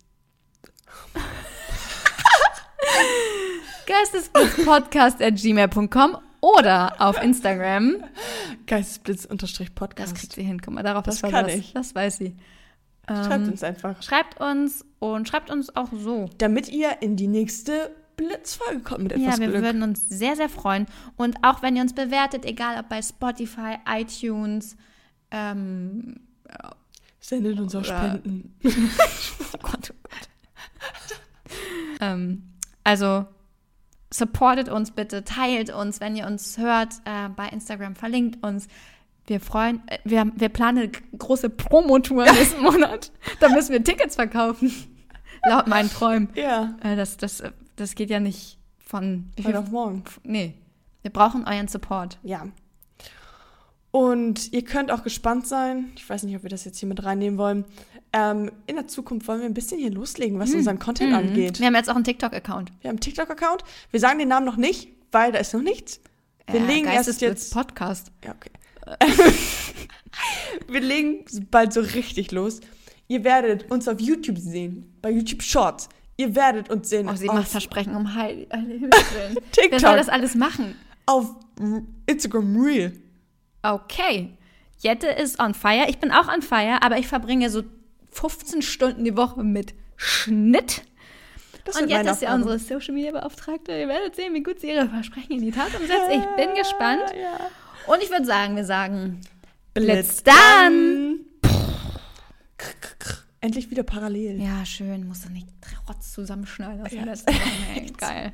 geistesblitzpodcast.gmail.com oder auf Instagram. Geistesblitz-Podcast. Das kriegt sie hin. Guck mal, darauf Das kann ich. Das weiß sie. Schreibt Ähm, uns einfach. Schreibt uns und schreibt uns auch so. Damit ihr in die nächste Blitzfolge kommt mit etwas Ja, wir Glück. würden uns sehr, sehr freuen. Und auch wenn ihr uns bewertet, egal ob bei Spotify, iTunes, ähm, Sendet uns auch Oder- Spenden. oh Gott, oh Gott. ähm, also supportet uns bitte, teilt uns, wenn ihr uns hört, äh, bei Instagram, verlinkt uns. Wir freuen, äh, wir, wir planen eine große Promotour nächsten Monat. Da müssen wir Tickets verkaufen. Laut meinen Träumen. Ja, Äh, das, das, äh, das geht ja nicht von. Wie heute viel, auf morgen. nee. Wir brauchen euren Support. Ja. Und ihr könnt auch gespannt sein, ich weiß nicht, ob wir das jetzt hier mit reinnehmen wollen, ähm, in der Zukunft wollen wir ein bisschen hier loslegen, was unseren Content angeht. Wir haben jetzt auch einen TikTok-Account. Wir haben einen TikTok-Account. Wir sagen den Namen noch nicht, weil da ist noch nichts. Wir Äh, legen erst jetzt. Podcast. Ja, okay. wir legen bald so richtig los. Ihr werdet uns auf YouTube sehen, bei YouTube Shorts. Ihr werdet uns sehen Oh, sie macht Versprechen um Heil. Willen. Wer soll TikTok, das alles machen? auf Instagram Reel. Okay. Jette ist on fire. Ich bin auch on fire, aber ich verbringe so 15 Stunden die Woche mit Schnitt. Das Und Jette ist ja unsere Social Media Beauftragte. Ihr werdet sehen, wie gut sie ihre Versprechen in die Tat umsetzt. Ich bin gespannt. Ja. Und ich würde sagen, wir sagen Blitz dann. Krr, krr. Endlich wieder parallel. Ja, schön. Musst du nicht trotz zusammenschneiden aus Ja. der letzten Geil.